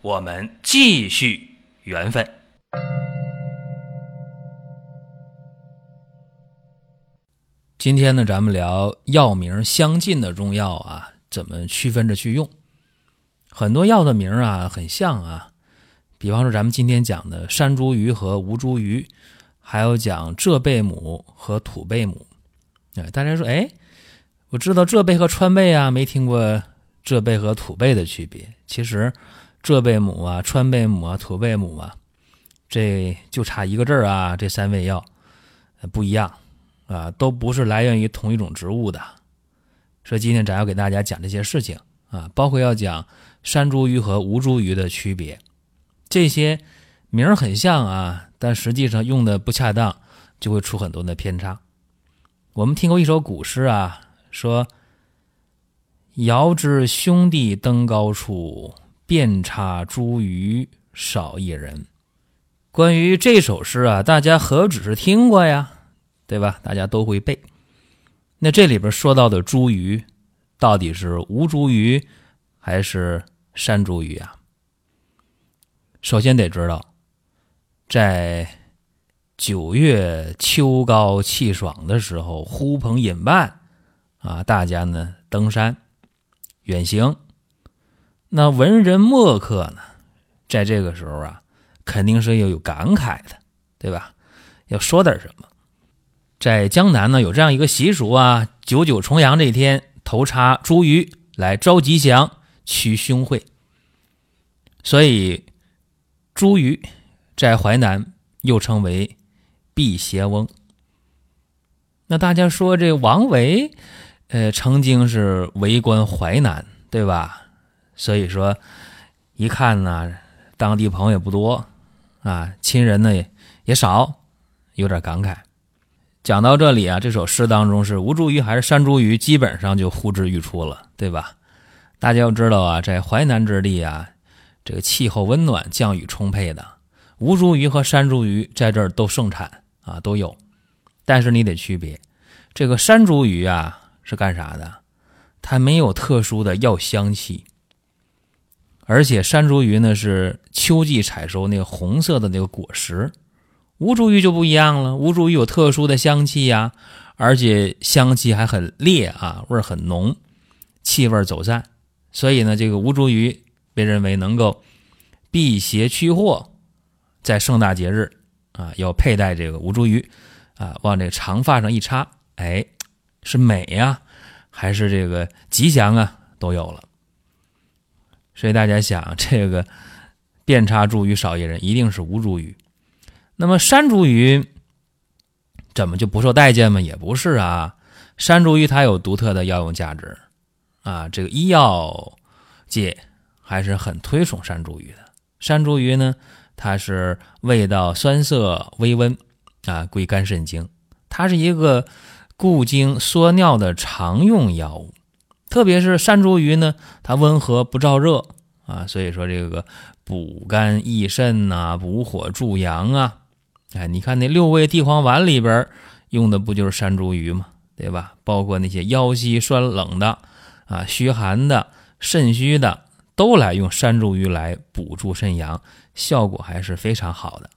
我们继续缘分。今天呢，咱们聊药名相近的中药啊，怎么区分着去用？很多药的名啊很像啊，比方说咱们今天讲的山茱萸和吴茱萸，还有讲浙贝母和土贝母。哎，大家说，哎，我知道浙贝和川贝啊，没听过浙贝和土贝的区别。其实。浙贝母啊，川贝母啊，土贝母啊，这就差一个字儿啊。这三味药不一样啊，都不是来源于同一种植物的。所以今天咱要给大家讲这些事情啊，包括要讲山茱萸和吴茱萸的区别。这些名儿很像啊，但实际上用的不恰当，就会出很多的偏差。我们听过一首古诗啊，说：“遥知兄弟登高处。”遍插茱萸少一人。关于这首诗啊，大家何止是听过呀，对吧？大家都会背。那这里边说到的茱萸，到底是吴茱萸还是山茱萸啊？首先得知道，在九月秋高气爽的时候，呼朋引伴啊，大家呢登山远行。那文人墨客呢，在这个时候啊，肯定是要有感慨的，对吧？要说点什么。在江南呢，有这样一个习俗啊，九九重阳这一天，头插茱萸来招吉祥、驱凶会。所以，茱萸在淮南又称为辟邪翁。那大家说，这王维，呃，曾经是为官淮南，对吧？所以说，一看呢，当地朋友也不多，啊，亲人呢也也少，有点感慨。讲到这里啊，这首诗当中是吴茱萸还是山茱萸，基本上就呼之欲出了，对吧？大家要知道啊，在淮南之地啊，这个气候温暖，降雨充沛的，吴茱萸和山茱萸在这儿都盛产啊，都有。但是你得区别，这个山茱萸啊是干啥的？它没有特殊的药香气。而且山茱萸呢是秋季采收那个红色的那个果实，吴茱萸就不一样了。吴茱萸有特殊的香气呀，而且香气还很烈啊，味儿很浓，气味走散。所以呢，这个吴茱萸被认为能够辟邪驱祸，在盛大节日啊，要佩戴这个吴茱萸啊，往这长发上一插，哎，是美呀，还是这个吉祥啊，都有了。所以大家想，这个遍插茱萸少一人，一定是吴茱萸。那么山茱萸怎么就不受待见吗？也不是啊，山茱萸它有独特的药用价值啊。这个医药界还是很推崇山茱萸的。山茱萸呢，它是味道酸涩微温啊，归肝肾经，它是一个固精缩尿的常用药物。特别是山茱萸呢，它温和不燥热啊，所以说这个补肝益肾呐，补火助阳啊，哎，你看那六味地黄丸里边用的不就是山茱萸吗？对吧？包括那些腰膝酸冷的啊、虚寒的、肾虚的，都来用山茱萸来补助肾阳，效果还是非常好的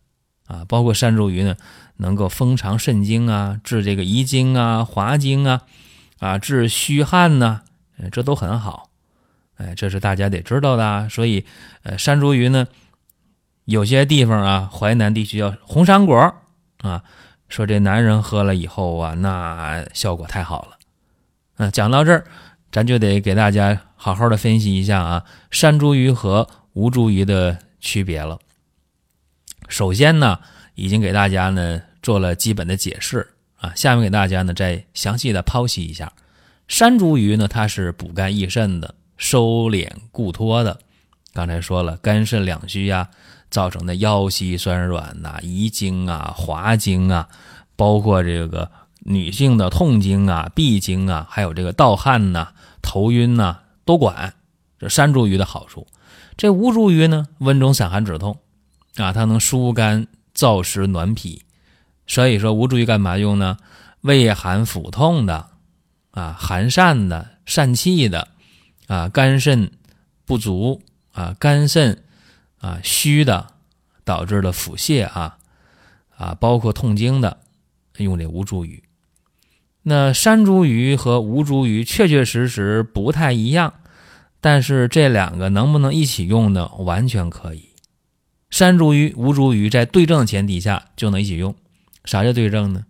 啊。包括山茱萸呢，能够封藏肾精啊，治这个遗精啊、滑精啊，啊，治虚汗呐。这都很好，哎，这是大家得知道的。所以，呃，山茱萸呢，有些地方啊，淮南地区叫红山果啊，说这男人喝了以后啊，那效果太好了。嗯，讲到这儿，咱就得给大家好好的分析一下啊，山茱萸和吴茱萸的区别了。首先呢，已经给大家呢做了基本的解释啊，下面给大家呢再详细的剖析一下。山茱萸呢，它是补肝益肾的，收敛固脱的。刚才说了，肝肾两虚呀，造成的腰膝酸软呐、遗精啊、滑精啊，包括这个女性的痛经啊、闭经啊，还有这个盗汗呐、头晕呐，都管。这山茱萸的好处，这吴茱萸呢，温中散寒止痛啊，它能疏肝燥湿暖脾。所以说吴茱萸干嘛用呢？胃寒腹痛的啊，寒疝的、疝气的啊，肝肾不足啊，肝肾啊虚的导致的腹泻啊啊，包括痛经的，用这吴茱萸。那山茱萸和吴茱萸确确实实不太一样。但是这两个能不能一起用呢？完全可以。山茱萸、吴茱萸在对症的前提下就能一起用。啥叫对症呢？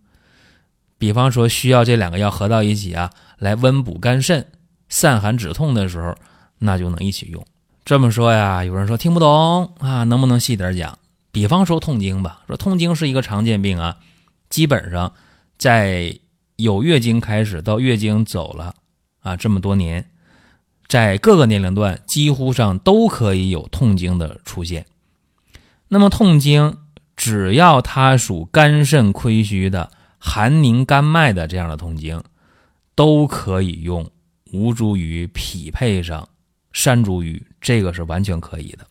比方说需要这两个药合到一起啊，来温补肝肾、散寒止痛的时候，那就能一起用。这么说呀，有人说听不懂啊，能不能细点讲？比方说痛经吧，说痛经是一个常见病啊，基本上在有月经开始到月经走了啊，这么多年。在各个年龄段，几乎上都可以有痛经的出现。那么，痛经只要它属肝肾亏虚的、寒凝肝脉的这样的痛经，都可以用吴茱萸匹配上山茱萸，这个是完全可以的。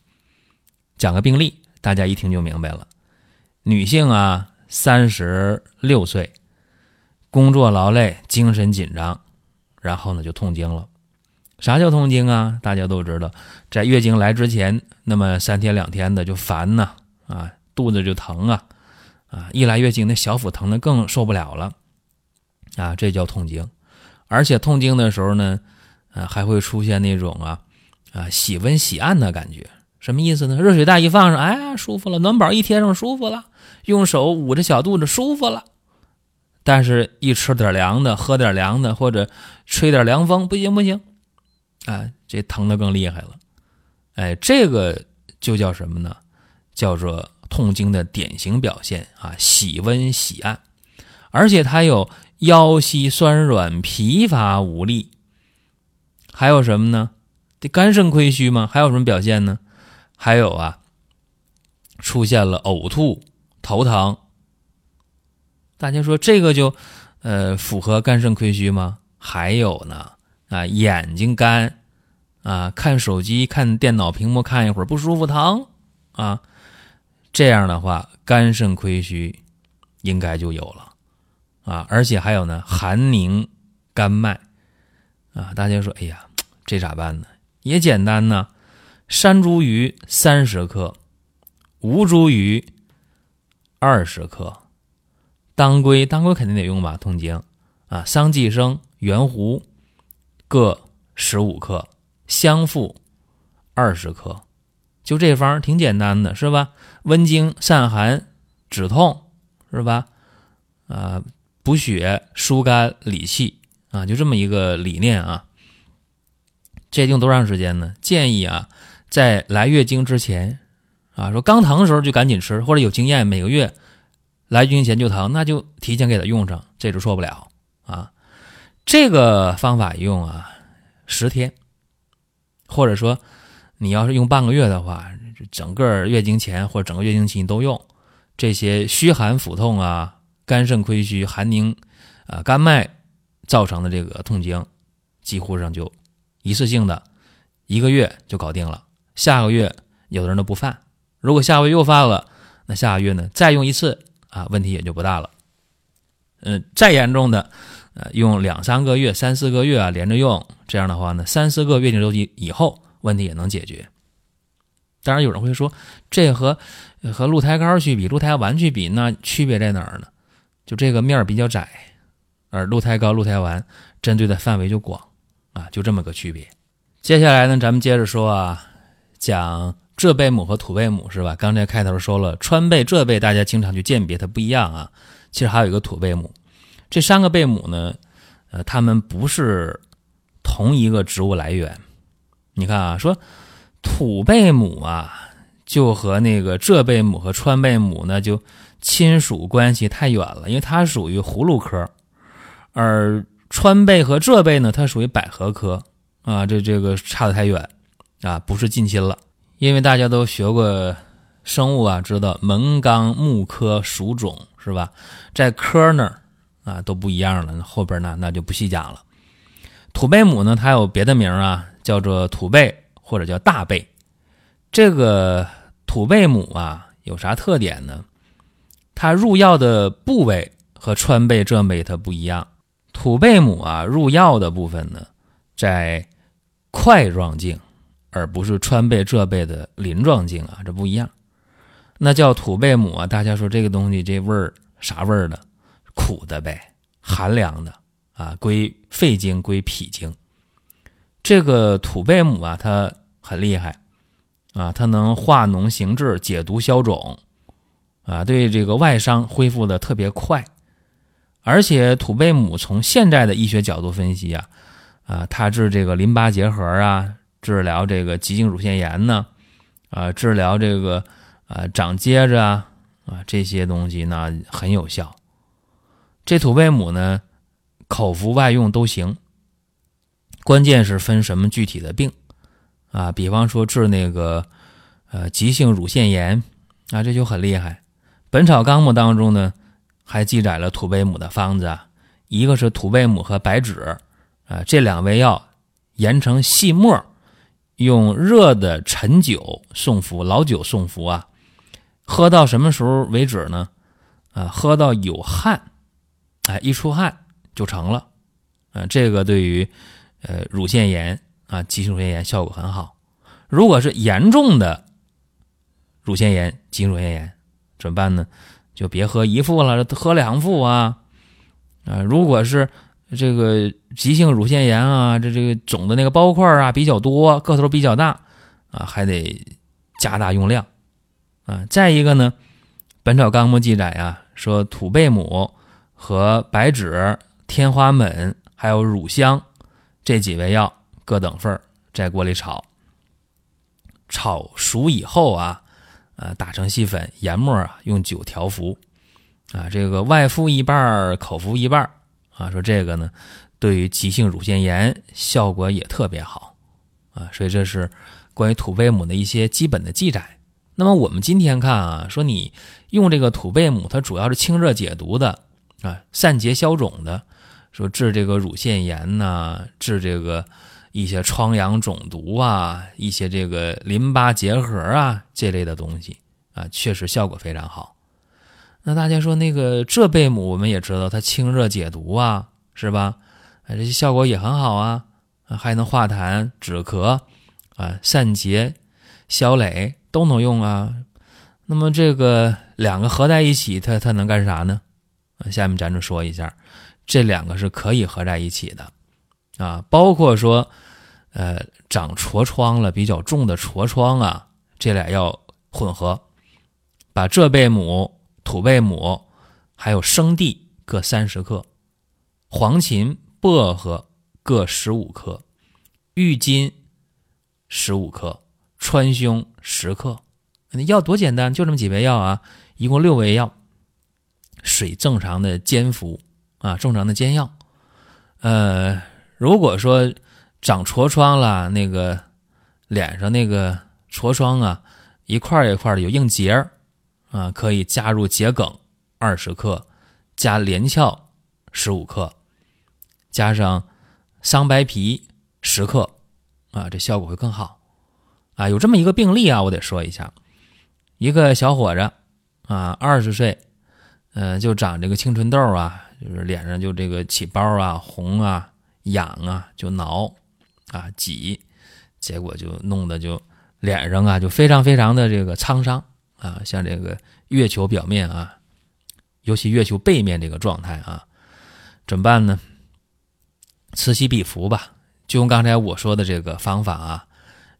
讲个病例，大家一听就明白了。女性啊，三十六岁，工作劳累，精神紧张，然后呢就痛经了。啥叫痛经啊？大家都知道，在月经来之前，那么三天两天的就烦呐，啊，肚子就疼啊，啊，一来月经那小腹疼的更受不了了，啊，这叫痛经。而且痛经的时候呢，啊，还会出现那种啊，啊，喜温喜按的感觉，什么意思呢？热水袋一放上，哎，舒服了；暖宝一贴上，舒服了；用手捂着小肚子，舒服了。但是，一吃点凉的，喝点凉的，或者吹点凉风，不行不行。啊，这疼的更厉害了，哎，这个就叫什么呢？叫做痛经的典型表现啊，喜温喜按，而且它有腰膝酸软、疲乏无力，还有什么呢？这肝肾亏虚吗？还有什么表现呢？还有啊，出现了呕吐、头疼。大家说这个就呃符合肝肾亏虚吗？还有呢？啊，眼睛干，啊，看手机、看电脑屏幕看一会儿不舒服疼，啊，这样的话肝肾亏虚应该就有了，啊，而且还有呢，寒凝肝脉，啊，大家说，哎呀，这咋办呢？也简单呢，山茱萸三十克，吴茱萸二十克，当归，当归肯定得用吧？痛经，啊，桑寄生、圆胡。各十五克，香附二十克，就这方挺简单的，是吧？温经散寒止痛，是吧？啊，补血疏肝理气啊，就这么一个理念啊。这用多长时间呢？建议啊，在来月经之前啊，说刚疼的时候就赶紧吃，或者有经验每个月来月经前就疼，那就提前给他用上，这就错不了啊。这个方法用啊，十天，或者说你要是用半个月的话，整个月经前或者整个月经期你都用。这些虚寒腹痛啊、肝肾亏虚、寒凝啊、肝脉造成的这个痛经，几乎上就一次性的，一个月就搞定了。下个月有的人都不犯，如果下个月又犯了，那下个月呢再用一次啊，问题也就不大了。嗯，再严重的。呃，用两三个月、三四个月啊，连着用，这样的话呢，三四个月经周期以后，问题也能解决。当然，有人会说，这和和鹿胎膏去比，鹿胎丸去比，那区别在哪儿呢？就这个面比较窄，而鹿胎膏、鹿胎丸针对的范围就广啊，就这么个区别。接下来呢，咱们接着说啊，讲浙贝母和土贝母是吧？刚才开头说了，川贝、浙贝，大家经常去鉴别它不一样啊。其实还有一个土贝母。这三个贝母呢，呃，它们不是同一个植物来源。你看啊，说土贝母啊，就和那个浙贝母和川贝母呢，就亲属关系太远了，因为它属于葫芦科，而川贝和浙贝呢，它属于百合科啊，这这个差的太远啊，不是近亲了。因为大家都学过生物啊，知道门纲目科属种是吧？在科那儿啊都不一样了，后边呢那就不细讲了。土贝母呢，它有别的名啊，叫做土贝或者叫大贝。这个土贝母啊有啥特点呢？它入药的部位和川贝、浙贝它不一样。土贝母啊入药的部分呢，在块状茎，而不是川贝、浙贝的鳞状茎啊，这不一样。那叫土贝母啊，大家说这个东西这味儿啥味儿的？苦的呗，寒凉的啊，归肺经，归脾经。这个土贝母啊，它很厉害啊，它能化脓行滞、解毒消肿啊，对这个外伤恢复的特别快。而且土贝母从现在的医学角度分析啊，啊，它治这个淋巴结核啊，治疗这个急性乳腺炎呢，啊，治疗这个啊长疖子啊，啊这些东西呢很有效。这土贝母呢，口服外用都行，关键是分什么具体的病啊？比方说治那个呃急性乳腺炎啊，这就很厉害。《本草纲目》当中呢。还记载了土贝母的方子，一个是土贝母和白芷，啊，这两味药研成细末，用热的陈酒送服，老酒送服啊，喝到什么时候为止呢？啊，喝到有汗，哎，一出汗就成了，啊，这个对于呃乳腺炎啊，急性乳腺炎效果很好。如果是严重的乳腺炎、急性乳腺炎，怎么办呢？就别喝一副了，喝两副啊，啊，如果是这个急性乳腺炎啊，这这个肿的那个包块啊比较多，个头比较大啊，还得加大用量啊。再一个呢，《本草纲目》记载啊，说土贝母和白芷、天花锰还有乳香这几味药各等份在锅里炒，炒熟以后啊。啊，打成细粉，研末啊，用酒调服，啊，这个外敷一半，口服一半，啊，说这个呢，对于急性乳腺炎效果也特别好，啊，所以这是关于土贝母的一些基本的记载。那么我们今天看啊，说你用这个土贝母，它主要是清热解毒的，啊，散结消肿的，说治这个乳腺炎呐，治这个。一些疮疡肿毒啊，一些这个淋巴结核啊这类的东西啊，确实效果非常好。那大家说那个浙贝母，我们也知道它清热解毒啊，是吧？啊，这些效果也很好啊，还能化痰止咳啊，散结消瘰都能用啊。那么这个两个合在一起，它它能干啥呢？下面咱就说一下，这两个是可以合在一起的。啊，包括说，呃，长痤疮了比较重的痤疮啊，这俩要混合，把浙贝母、土贝母，还有生地各三十克，黄芩、薄荷各十五克，郁金十五克，川芎十克。那药多简单，就这么几味药啊，一共六味药，水正常的煎服啊，正常的煎药，呃。如果说长痤疮了，那个脸上那个痤疮啊，一块一块的有硬结儿啊，可以加入桔梗二十克，加连翘十五克，加上桑白皮十克啊，这效果会更好啊。有这么一个病例啊，我得说一下，一个小伙子啊，二十岁，嗯，就长这个青春痘啊，就是脸上就这个起包啊，红啊。痒啊，就挠啊挤，结果就弄得就脸上啊就非常非常的这个沧桑啊，像这个月球表面啊，尤其月球背面这个状态啊，怎么办呢？此起彼伏吧，就用刚才我说的这个方法啊，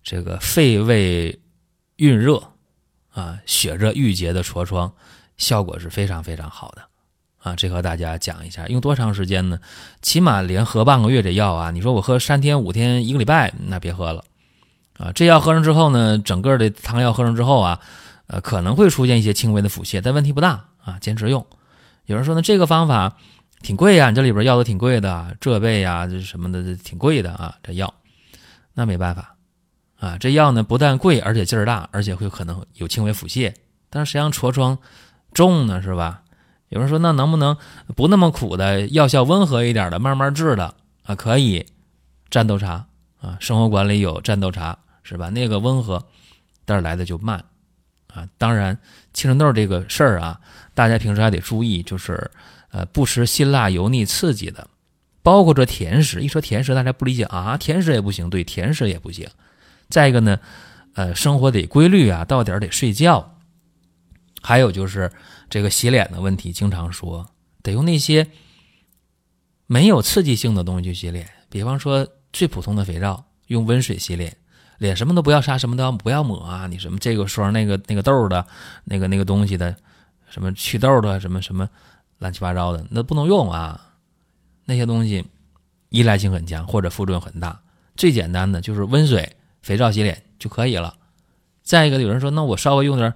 这个肺胃蕴热啊，血热郁结的痤疮，效果是非常非常好的。啊，这和大家讲一下，用多长时间呢？起码连喝半个月这药啊！你说我喝三天、五天、一个礼拜，那别喝了啊！这药喝上之后呢，整个的汤药喝上之后啊，呃，可能会出现一些轻微的腹泻，但问题不大啊，坚持用。有人说呢，这个方法挺贵呀，你这里边药都挺贵的，浙贝呀，这什么的挺贵的啊，这药，那没办法啊，这药呢不但贵，而且劲儿大，而且会可能有轻微腹泻。但是实际上痤疮重呢，是吧？有人说那能不能不那么苦的，药效温和一点的，慢慢治的啊？可以，战斗茶啊，生活馆里有战斗茶，是吧？那个温和，但是来的就慢啊。当然，青春痘这个事儿啊，大家平时还得注意，就是呃不吃辛辣油腻刺激的，包括这甜食。一说甜食，大家不理解啊，甜食也不行，对，甜食也不行。再一个呢，呃，生活得规律啊，到点儿得睡觉。还有就是这个洗脸的问题，经常说得用那些没有刺激性的东西去洗脸，比方说最普通的肥皂，用温水洗脸，脸什么都不要擦，什么都要不要抹啊，你什么这个霜那个那个痘的，那个那个东西的，什么祛痘的，什么什么乱七八糟的，那不能用啊，那些东西依赖性很强或者副作用很大。最简单的就是温水。肥皂洗脸就可以了。再一个，有人说，那我稍微用点，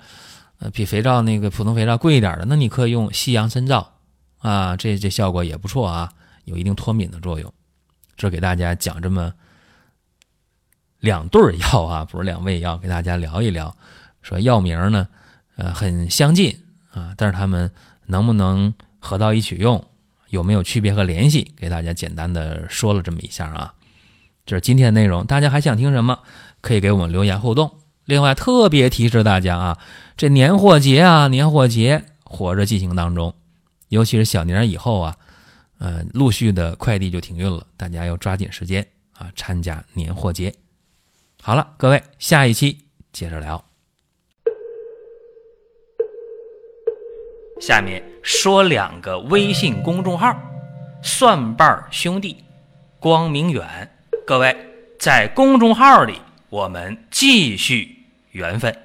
呃，比肥皂那个普通肥皂贵一点的，那你可以用西洋参皂啊，这这效果也不错啊，有一定脱敏的作用。这给大家讲这么两对药啊，不是两味药，给大家聊一聊，说药名呢，呃，很相近啊，但是他们能不能合到一起用，有没有区别和联系，给大家简单的说了这么一下啊。这是今天的内容，大家还想听什么？可以给我们留言互动。另外，特别提示大家啊，这年货节啊，年货节火热进行当中，尤其是小年以后啊，呃，陆续的快递就停运了，大家要抓紧时间啊，参加年货节。好了，各位，下一期接着聊。下面说两个微信公众号：蒜瓣兄弟、光明远。各位，在公众号里，我们继续缘分。